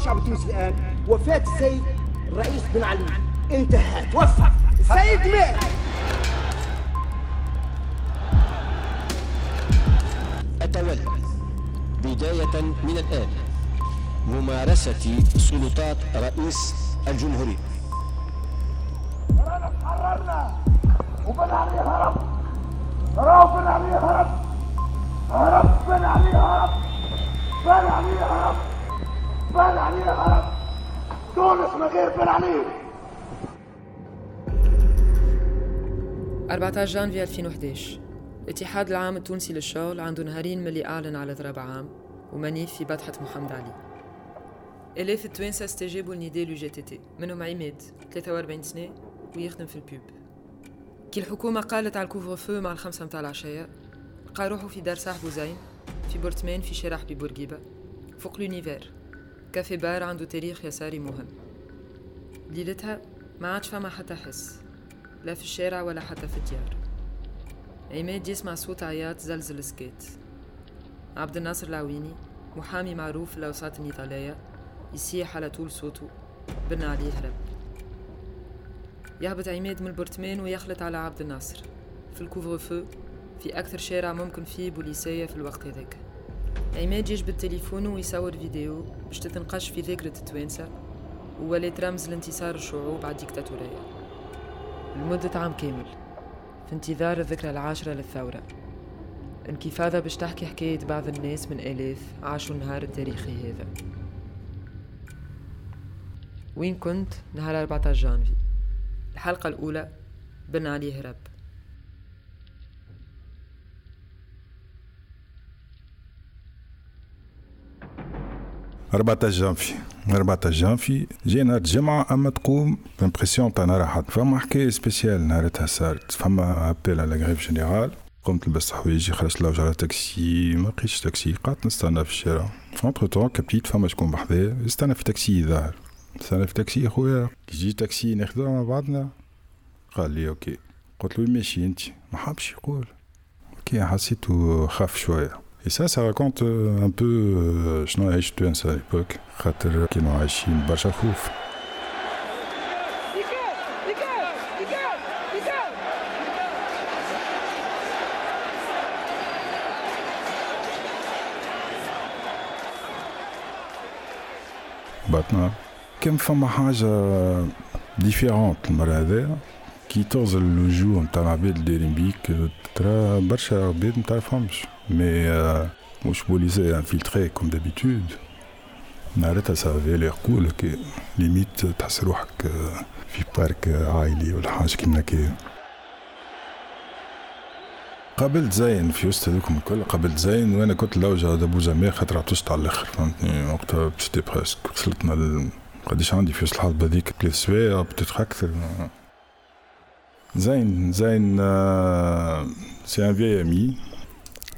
الشعب التونسي الان وفاه السيد الرئيس بن علي انتهى توفى السيد مات أتولى بداية من الآن ممارسة سلطات رئيس الجمهورية رانا تحررنا وبن علي هرب راهو بن علي هرب هرب بن علي هرب بن علي هرب بالعنيه تونس من غير 14 جانفي 2011 الاتحاد العام التونسي للشغل عنده نهارين ملي أعلن على ضرب عام ومنيف في بطحة محمد علي آلاف التوانسة استجابوا لنداء لو جي تي تي منهم عماد 43 سنة ويخدم في البيب كي الحكومة قالت على الكوفر فو مع الخمسة متاع العشية لقى روحو في دار صاحبو زين في بورتمان في شارع ببورقيبة فوق لونيفير كافي بار عنده تاريخ يساري مهم ليلتها ما عادش فما حتى حس لا في الشارع ولا حتى في الديار عماد يسمع صوت عياط زلزل سكيت عبد الناصر العويني محامي معروف في الأوساط الإيطالية يسيح على طول صوته بن عليه هرب يهبط عماد من البرتمان ويخلط على عبد الناصر في الكوفر فو في أكثر شارع ممكن فيه بوليسية في الوقت هذاك عماد يجب التليفون ويصور فيديو باش تتنقش في ذاكرة التوانسة وولات رمز لانتصار الشعوب على الديكتاتورية لمدة عام كامل في انتظار الذكرى العاشرة للثورة انكفاضة باش تحكي حكاية بعض الناس من آلاف عاشوا النهار التاريخي هذا وين كنت نهار 14 جانفي الحلقة الأولى بن علي هرب 14 جانفي 14 جانفي جاي نهار الجمعة أما تقوم الامبرسيون تاع نهار أحد فما حكاية سبيسيال نهارتها صارت فما أبيل على غريف جينيرال قمت لبست حوايجي خرجت لوج على تاكسي ما لقيتش تاكسي قعدت نستنى في الشارع فونتر تون كبتيت فما شكون بحذايا استنى في تاكسي ظاهر استنى في تاكسي خويا كي جي تاكسي ناخذوها مع بعضنا قال لي اوكي قلت له ماشي انت ما حبش يقول اوكي حسيت خاف شويه Et ça, ça raconte euh, un peu, euh, je suis allé à h époque, n à l'époque, Khatterakim, Hachim, Bachafouf. Batna, Khamfam Mahaj euh, a différentes maladies. كي تغزل للجوع نتاع العباد اللي بيك ترى برشا عباد ما تعرفهمش مي مش بوليزي انفلتري كوم دابيتود معناتها سا فالير كول ليميت تحس روحك في بارك عائلي ولا حاجه كيما هكايا قابلت زين في وسط هذوكم الكل قابلت زين وانا كنت لوجه دابو جميع خاطر عطشت على الاخر فهمتني وقتها سيتي بريسك وصلتنا ال... قداش عندي في وسط الحظ هذيك بليس سوايع بتتر اكثر Zain, Zain, euh, c'est un vieil ami.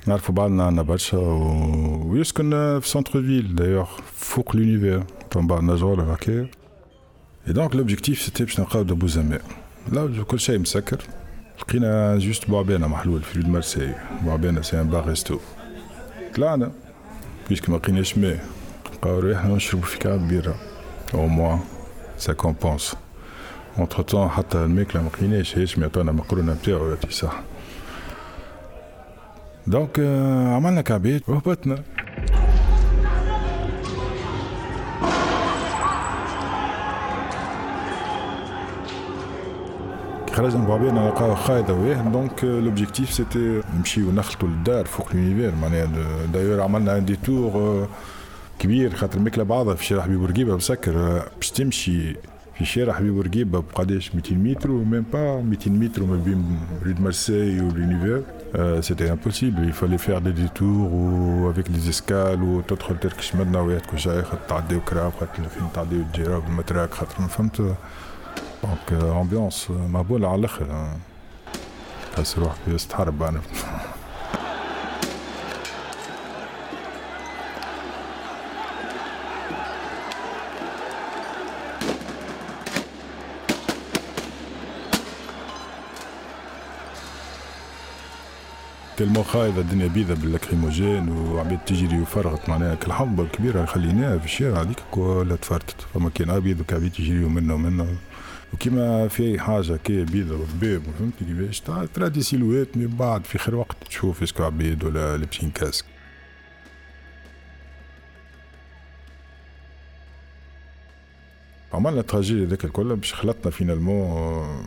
Il faut Où est-ce qu'on est centre-ville D'ailleurs, fouk l'univers. Et donc, l'objectif, c'était de faire de Bouzamé. Là, je suis un sacr. Je suis juste Bouabena, Mahlou, le fils de Marseille. Bouabena, c'est un bar-resto. Là, hein, puisque je suis un chemin, je suis un chemin. Au moins, ça compense. اونتر تون حتى الماكله ما لقيناش مي عطانا مقرونه نتاعو يا صح دونك عملنا كعبات وهبطنا خرجنا بعبينا لقاو خايدة وياه دونك لوبجيكتيف سيتي نمشيو نخلطو للدار فوق لونيفير معناها دايور عملنا ان ديتور كبير خاطر ماكلة بعضها في شارع حبيب بورقيبة مسكر باش تمشي شارع حبيب ورقيبه بقداش 200 متر وميم با 200 متر ما بين رue de Marseille ou l'univers Euh, c'était impossible. Il fallait faire des détours ou avec des escales ou تدخل ترك شمال ناويات كو جاي خاطر تعدي وكرا خاطر فين تعدي وتجرب المتراك خاطر فهمت دونك امبيونس مهبوله على الاخر تحس روحك استحرب انا تلمو خايبه الدنيا بيضه باللكريموجين وعباد تجري وفرغت معناها كالحنبه الكبيره خليناها في الشارع هذيك كلها تفرتت فما كان ابيض وكعباد يجريو منه ومنه وكيما في اي حاجه كي بيضه وذباب فهمت كيفاش ترى دي سيلوات من بعد في خير وقت تشوف اسكو عباد ولا لابسين كاسك عملنا تراجيدي هذاك الكل باش خلطنا فينالمون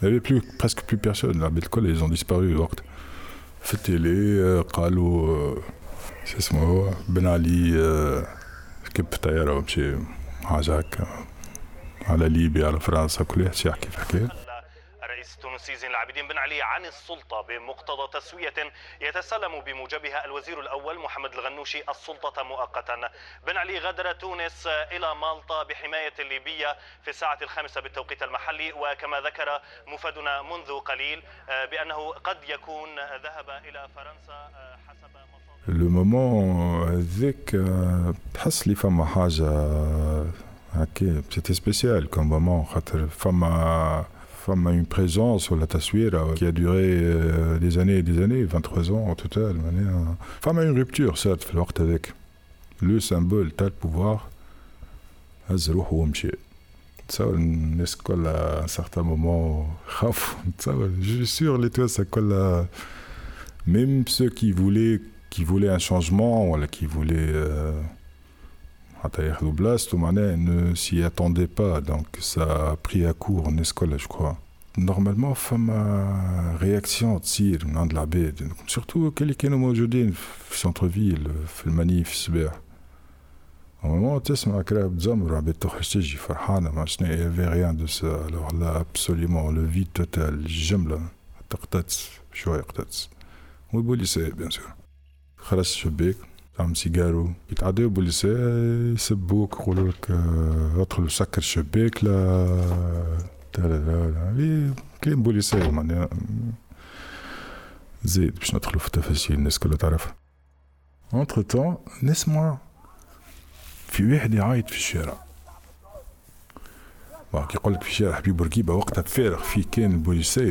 Il n'y avait plus, presque plus personne. La Bitcoin, ils ont disparu. Fetele, Kalo, euh, c'est euh, ce mot, Ben Ali, euh, Kiptaïra, Hazak, à la Libye, à la France, c'est à qui faire. التونسي زين العابدين بن علي عن السلطة بمقتضى تسوية يتسلم بموجبها الوزير الأول محمد الغنوشي السلطة مؤقتا بن علي غادر تونس إلى مالطا بحماية الليبية في الساعة الخامسة بالتوقيت المحلي وكما ذكر مفادنا منذ قليل آه، بأنه قد يكون ذهب إلى فرنسا آه، حسب لو مومون تحس لي فما حاجه هكا سيتي سبيسيال كوم مومون خاطر فما femme a une présence, la qui a duré euh, des années et des années, 23 ans en total. Euh. femme a une rupture, ça, l'ordre avec. Le symbole, t'as le pouvoir. Ça, on est à un certain moment, je suis sûr, les toits, ça colle à. Même ceux qui voulaient, qui voulaient un changement, qui voulaient. Euh, Atayah l'Oblast, ne s'y attendait pas, donc ça a pris à court école, je crois. Normalement, femme réaction tire, tir de la baie, surtout quel est le aujourd'hui centre-ville, le manif, Normalement, tu sais, ma bête d'Zomra, Betochestiji, Farhana, mais il n'y avait rien de ça. Alors là, absolument, le vide total, j'aime Jemla, Tartats, Chouaïr Tats. Oui, Bouli, bien sûr. Khalas Chebek. تعمل سيجارو يتعداو بوليس يسبوك يقولوا لك آه، ادخل وسكر الشباك لا لا لا لا كاين بوليساي معناها زيد باش ندخلوا في التفاصيل الناس كلها تعرفها اونتر تون نسمع في واحد يعيط في الشارع كيقول لك في شارع حبيب بورقيبه وقتها فارغ فيه كان البوليسي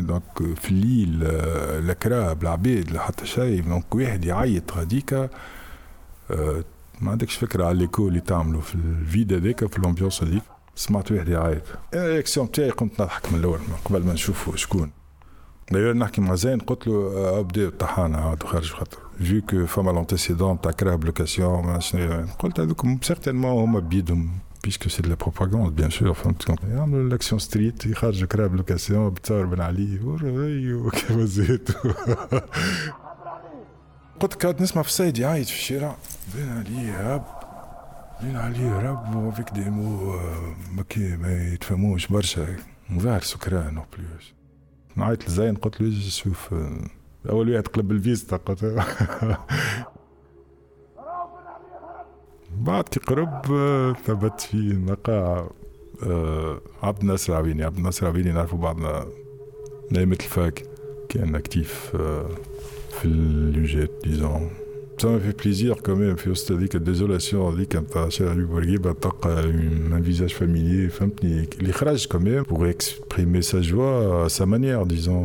دونك في الليل لا العبيد لا حتى شيء دونك واحد يعيط غاديكا ما عندكش فكره على ليكو اللي تعملوا في الفيد هذاك في الامبيونس هذيك سمعت واحد يعيط الاكسيون تاعي قمت نضحك من الاول قبل ما نشوفه شكون دايور نحكي مع زين قلت له ابدا طحانا عاد خارج خاطر جو كو فما لونتيسيدون تاع كرهب لوكاسيون قلت هذوك سيغتينمون هما بيدهم que c'est de la propagande, bien sûr. Enfin, l'action street, je crève l'occasion, Ben Ali, نسمع في السيد يعيط في الشارع بين رب بين رب وفيك مكي ما يتفهموش برشا a سكران نعيط لزين قلت له شوف اول واحد قلب بعد قرب ثبت في نقاع عبد الناصر عبيني عبد الناصر عبيني نعرفوا بعضنا نايمة الفاك كان اكتيف في اليوجيت ديزون ça m'a fait plaisir quand même. Fait dit que désolation, dit qu'un tachat lui bourgui, bah un visage familier, femme, les quand même pour exprimer sa joie à sa manière, disons.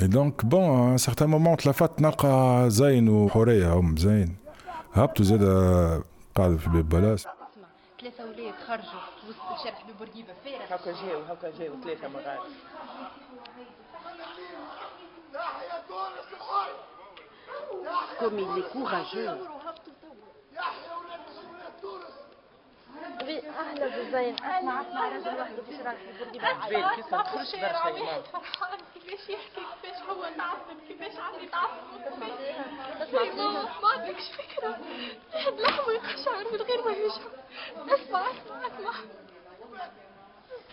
Et donc, bon, à un certain moment, tlafat naqa زين وحورية هم زين هبطوا زاد قاعدة في باب بلاص ثلاثة ولاد خرجوا وسط الشارع حبيب بورقيبة فارغ هكا جاو هكا جاو ثلاثة مرات Comme il est courageux. اهلا بالزين اسمع اسمع رجل وحده بيشرح البرج عجبان كيف تخش برشا يا فرحان كيفاش يحكي كيفاش هو تعصب كيفاش عمي تعصب ما عندكش فكره واحد لحظه يقشعر من غير ما يشعر اسمع اسمع اسمع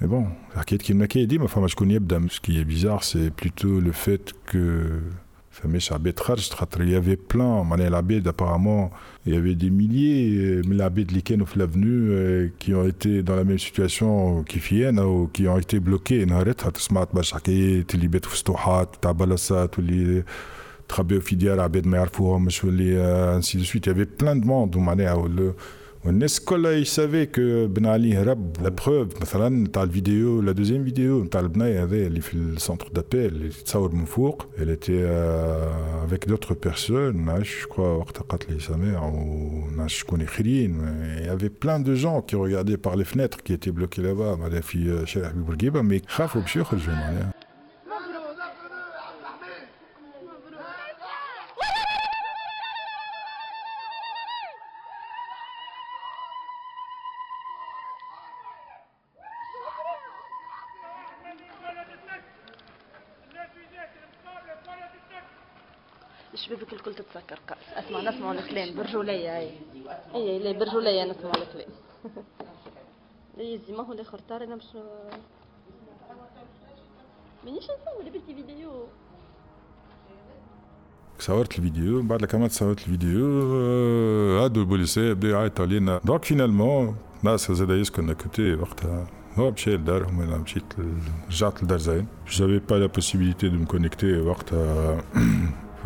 Mais bon, Arcade Kimnake dit, mais Famashkoun Yebdam, ce qui est bizarre, c'est plutôt le fait que. Famesh Abetraj, il y avait plein, Manel Abed apparemment, il y avait des milliers, mais euh, l'Abed Liken ou l'avenue euh, qui ont été dans la même situation qu'Ifienne, hein, ou qui ont été bloqués. Naharet, Hatasmat Bachaki, Tilibet Fustouhat, Tabalasat, ou les. Trabé Ofidia, Abed Mayarfouhom, euh, ainsi de suite. Il y avait plein de monde, ou Manel, on Est-ce que là, il savait que Ben Ali Rab, la preuve, dans la vidéo, la deuxième vidéo, Ben Ali avait le centre d'appel, ça Saoud Moufouk, elle était euh, avec d'autres personnes, je crois, Ortakatli Samer, ou Nashkouni Khirin, il y avait plein de gens qui regardaient par les fenêtres qui étaient bloqués là-bas, Madame Fi Sherah mais Khafoub Shukh, je m'en كلام برجولية أي أي لا برجولية نسمع الكلام يزي ما هو الاخر تاري انا مش مانيش نصور بنتي فيديو صورت الفيديو بعد كمان صورت الفيديو آه، هادو البوليسيه بداو يعيطوا علينا دونك فينالمون ناس زاد يسكن كوتي وقتها هو مشى لدارهم انا مشيت رجعت لدار زين جافي با لا بوسيبيليتي دو مكونيكتي وقتها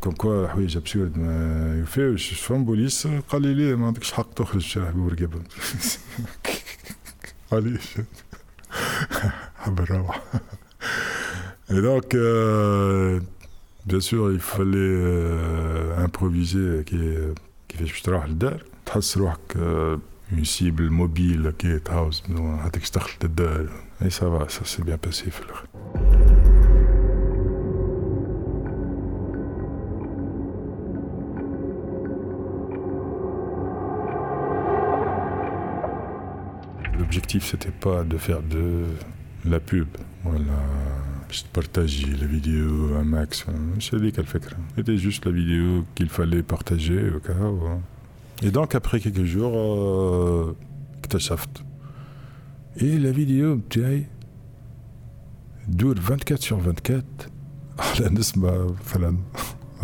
كوم كوا حوايج ابسورد ما يوفيوش فهم بوليس قال لي ليه ما عندكش حق تخرج بورقه علاش قال لي حب الروح دونك بيان سور يفالي امبروفيزي كيفاش باش تروح للدار تحس روحك اون سيبل موبيل كي تهاوز هذيك استخلت الدار اي سافا سا سي بيان باسي في الاخر L'objectif, c'était pas de faire de la pub. Voilà. Je partageais la vidéo un max. C'est qu'elle fait C'était juste la vidéo qu'il fallait partager au cas hein. Et donc, après quelques jours, euh, et la vidéo, tu dure 24 sur 24. على نسمع مثلا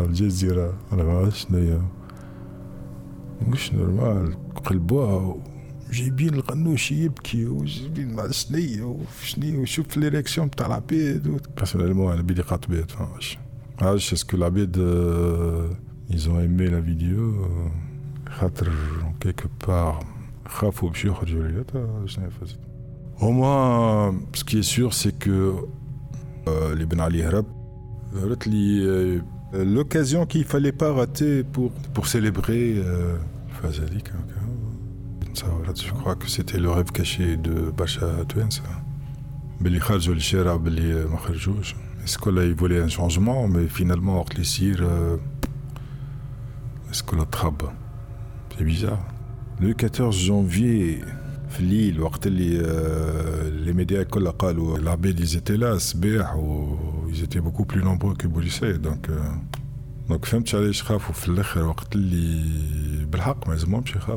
الجزيرة على ما Je Personnellement, j'ai يبكي وجايبين ما شنيا la وشوف euh, euh, euh, que l'abbé, تاع ont بيرسونيلمون انا vidéo. قات بيت que عارفش اسكو l'occasion qu'il fallait pas rater pour, pour célébrer hein, ça. Je crois que c'était le rêve caché de Bacha Twens. Euh, est-ce que là, il voulait un changement, mais finalement, hors les euh, cires, ce que C'est bizarre. Le 14 janvier, euh, les médias colacal ou l'abbé, ils étaient là, ils étaient beaucoup plus nombreux que Boulissé. Donc, donc, je suis allé à Chraf ou Flech, alors que les. mais je suis allé à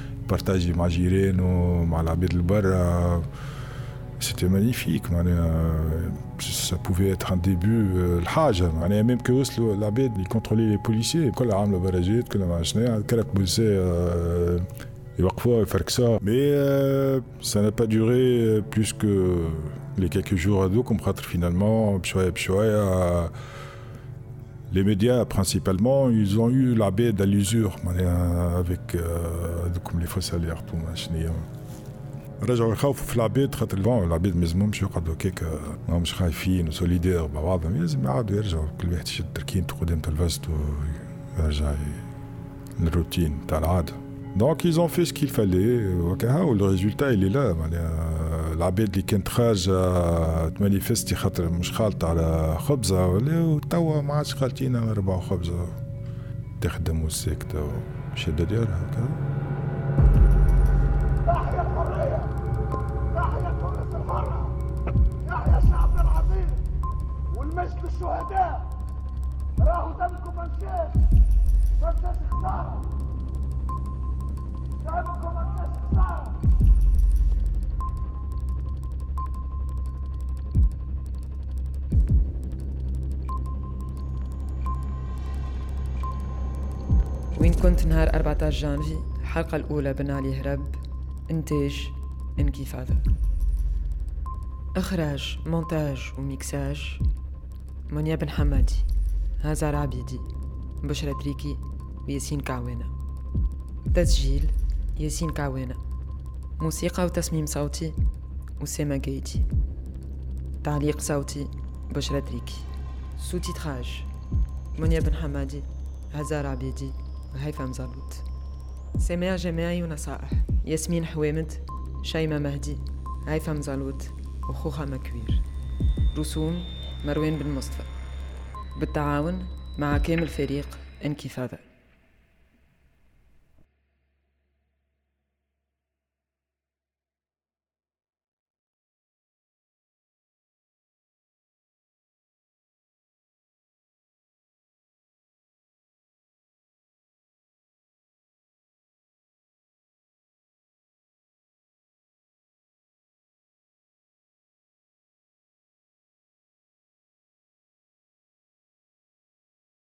Partage ma ou ma la de bar euh, c'était magnifique euh, ça pouvait être un début on euh, même que l'abbé la les policiers, لي بوليسيي le عامله برجات il va ça n'a pas duré plus que les quelques jours à dos comme finalement les médias, principalement, ils ont eu la baie d'Al-Usure avec comme les faux salaires pour رجعوا يخوفوا في العباد خاطر الفون العباد ما يلزمهمش يقعدوا هكاك ماهمش خايفين وسوليدير مع بعضهم لازم يعاودوا يرجعوا كل واحد يشد تركين قدام تلفزته ويرجع للروتين تاع العاده دونك ils ont fait ce qu'il fallait وكها والريزولتا اللي لا معناها العباد اللي كانت خارجه تمانيفيستي خاطر مش خالطه على خبزه ولا توا ما عادش خالطين ربع خبزه تخدم والساكته مش ديالها هكا وين كنت نهار 14 جانفي الحلقة الأولى بن علي هرب إنتاج انكفاضة إخراج مونتاج وميكساج منيا بن حمادي هزار عبيدي بشرى تريكي وياسين كعوانة تسجيل ياسين كعوانة موسيقى وتصميم صوتي أسامة جايتي تعليق صوتي بشرى تريكي سو تيتراج منيا بن حمادي هزار عبيدي هيفا زلوت سماع جماعي ونصائح ياسمين حوامد شيماء مهدي هيفا مزلوط وخوخة مكوير رسوم مروان بن مصطفى بالتعاون مع كامل فريق انكفاضه